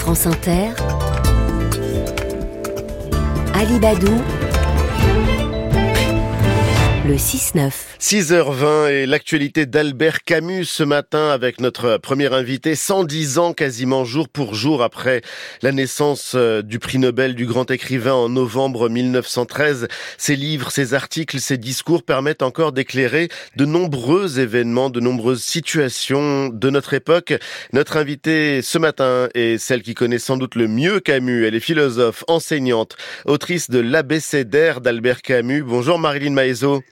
France Inter, Alibadou, le 6-9. 6h20 et l'actualité d'Albert Camus ce matin avec notre premier invité, 110 ans quasiment jour pour jour après la naissance euh, du prix Nobel du grand écrivain en novembre 1913. Ses livres, ses articles, ses discours permettent encore d'éclairer de nombreux événements, de nombreuses situations de notre époque. Notre invitée ce matin est celle qui connaît sans doute le mieux Camus. Elle est philosophe, enseignante, autrice de l'abécédaire d'Albert Camus. Bonjour Marilyn Maezo.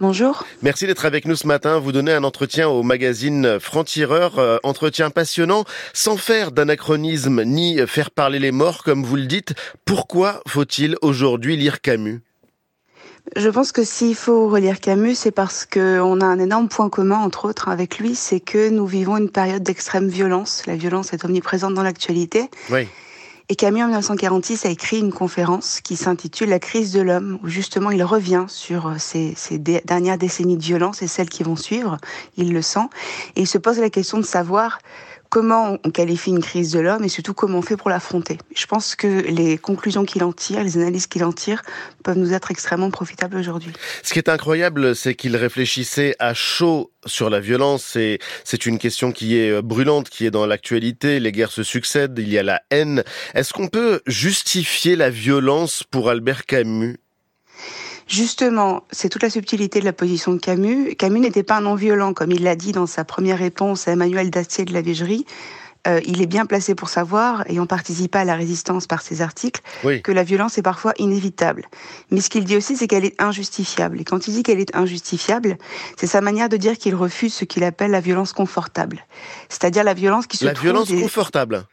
Bonjour. Merci d'être avec nous ce matin. Vous donnez un entretien au magazine Franc-Tireur, euh, entretien passionnant, sans faire d'anachronisme ni faire parler les morts, comme vous le dites. Pourquoi faut-il aujourd'hui lire Camus? Je pense que s'il faut relire Camus, c'est parce qu'on a un énorme point commun, entre autres, avec lui, c'est que nous vivons une période d'extrême violence. La violence est omniprésente dans l'actualité. Oui. Et Camus, en 1946, a écrit une conférence qui s'intitule La crise de l'homme, où justement il revient sur ces, ces, dernières décennies de violence et celles qui vont suivre. Il le sent. Et il se pose la question de savoir comment on qualifie une crise de l'homme et surtout comment on fait pour l'affronter. Je pense que les conclusions qu'il en tire, les analyses qu'il en tire, peuvent nous être extrêmement profitables aujourd'hui. Ce qui est incroyable, c'est qu'il réfléchissait à chaud sur la violence et c'est une question qui est brûlante, qui est dans l'actualité. Les guerres se succèdent, il y a la haine. Est-ce qu'on peut justifier la violence pour Albert Camus? Justement, c'est toute la subtilité de la position de Camus. Camus n'était pas un non-violent, comme il l'a dit dans sa première réponse à Emmanuel Dacier de la Vigerie. Euh, il est bien placé pour savoir, ayant participé à la résistance par ses articles, que la violence est parfois inévitable. Mais ce qu'il dit aussi, c'est qu'elle est injustifiable. Et quand il dit qu'elle est injustifiable, c'est sa manière de dire qu'il refuse ce qu'il appelle la violence confortable. C'est-à-dire la violence qui se la violence confortable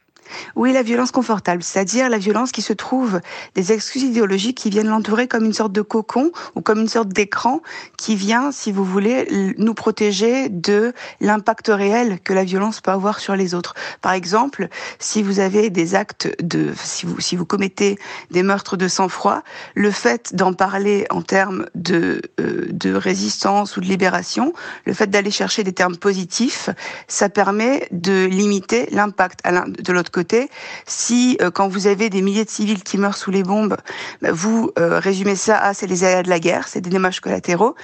oui, la violence confortable, c'est-à-dire la violence qui se trouve des excuses idéologiques qui viennent l'entourer comme une sorte de cocon ou comme une sorte d'écran qui vient, si vous voulez, nous protéger de l'impact réel que la violence peut avoir sur les autres. Par exemple, si vous avez des actes de, si vous, si vous commettez des meurtres de sang-froid, le fait d'en parler en termes de, euh, de résistance ou de libération, le fait d'aller chercher des termes positifs, ça permet de limiter l'impact de l'autre si euh, quand vous avez des milliers de civils qui meurent sous les bombes, bah, vous euh, résumez ça à c'est les aléas de la guerre, c'est des dommages collatéraux,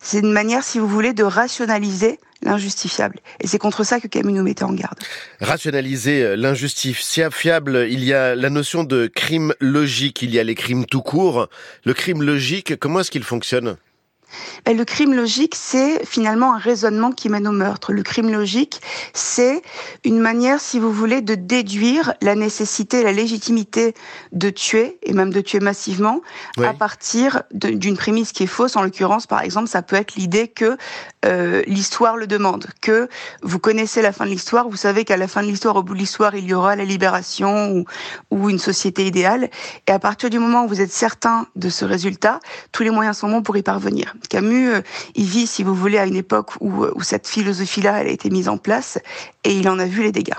c'est une manière, si vous voulez, de rationaliser l'injustifiable. Et c'est contre ça que Camus nous mettait en garde. Rationaliser euh, l'injustifiable, il y a la notion de crime logique, il y a les crimes tout court. Le crime logique, comment est-ce qu'il fonctionne? Ben, le crime logique, c'est finalement un raisonnement qui mène au meurtre. Le crime logique, c'est une manière, si vous voulez, de déduire la nécessité, la légitimité de tuer, et même de tuer massivement, à partir d'une prémisse qui est fausse. En l'occurrence, par exemple, ça peut être l'idée que euh, l'histoire le demande, que vous connaissez la fin de l'histoire, vous savez qu'à la fin de l'histoire, au bout de l'histoire, il y aura la libération ou, ou une société idéale. Et à partir du moment où vous êtes certain de ce résultat, tous les moyens sont bons pour y parvenir. Camus, euh, il vit, si vous voulez, à une époque où, où cette philosophie-là, a été mise en place, et il en a vu les dégâts.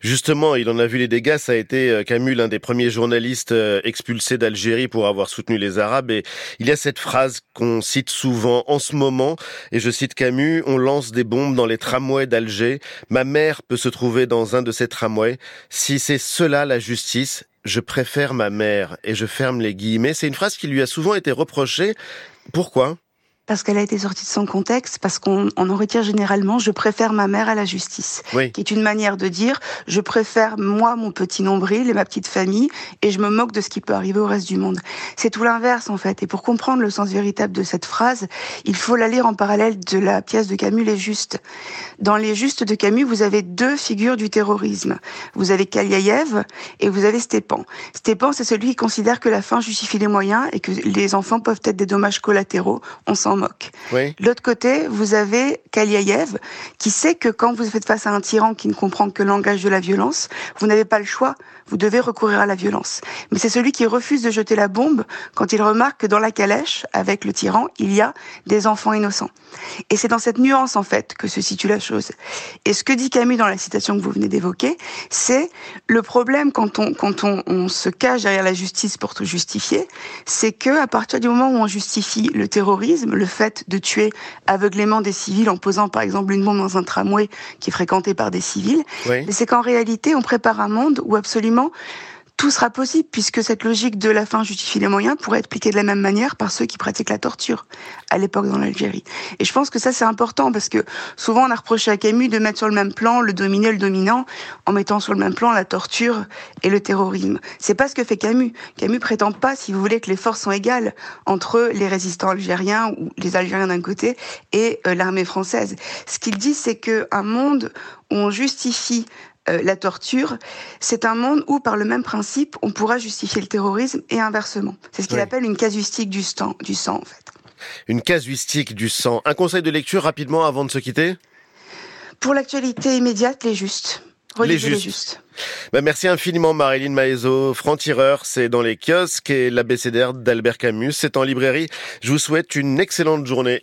Justement, il en a vu les dégâts. Ça a été euh, Camus, l'un des premiers journalistes expulsés d'Algérie pour avoir soutenu les Arabes. Et il y a cette phrase qu'on cite souvent en ce moment, et je cite Camus, on lance des bombes dans les tramways d'Alger. Ma mère peut se trouver dans un de ces tramways. Si c'est cela la justice, je préfère ma mère. Et je ferme les guillemets. C'est une phrase qui lui a souvent été reprochée. Pourquoi? Parce qu'elle a été sortie de son contexte, parce qu'on en retire généralement je préfère ma mère à la justice, qui est une manière de dire je préfère moi mon petit nombril et ma petite famille et je me moque de ce qui peut arriver au reste du monde. C'est tout l'inverse en fait. Et pour comprendre le sens véritable de cette phrase, il faut la lire en parallèle de la pièce de Camus Les Justes. Dans Les Justes de Camus, vous avez deux figures du terrorisme. Vous avez Kaliaïev et vous avez Stepan. Stepan, c'est celui qui considère que la fin justifie les moyens et que les enfants peuvent être des dommages collatéraux. On s'en moque. L'autre côté, vous avez Kaliaïev, qui sait que quand vous faites face à un tyran qui ne comprend que le langage de la violence, vous n'avez pas le choix, vous devez recourir à la violence. Mais c'est celui qui refuse de jeter la bombe quand il remarque que dans la calèche, avec le tyran, il y a des enfants innocents. Et c'est dans cette nuance, en fait, que se situe la chose. Et ce que dit Camus dans la citation que vous venez d'évoquer, c'est le problème quand on, quand on, on se cache derrière la justice pour tout justifier, c'est que à partir du moment où on justifie le terrorisme, le fait de tuer aveuglément des civils en posant par exemple une bombe dans un tramway qui est fréquenté par des civils. Mais c'est qu'en réalité, on prépare un monde où absolument tout sera possible puisque cette logique de la fin justifie les moyens pourrait être appliquée de la même manière par ceux qui pratiquent la torture à l'époque dans l'Algérie. Et je pense que ça c'est important parce que souvent on a reproché à Camus de mettre sur le même plan le dominé et le dominant en mettant sur le même plan la torture et le terrorisme. C'est pas ce que fait Camus. Camus prétend pas, si vous voulez, que les forces sont égales entre les résistants algériens ou les Algériens d'un côté et euh, l'armée française. Ce qu'il dit c'est que un monde où on justifie euh, la torture, c'est un monde où, par le même principe, on pourra justifier le terrorisme et inversement. C'est ce qu'il appelle une casuistique du sang, du sang, en fait. Une casuistique du sang. Un conseil de lecture rapidement avant de se quitter? Pour l'actualité immédiate, les justes. les justes. Bah, merci infiniment Marilyn Maezo. Franc-tireur, c'est dans les kiosques et l'abécédaire d'Albert Camus, c'est en librairie. Je vous souhaite une excellente journée.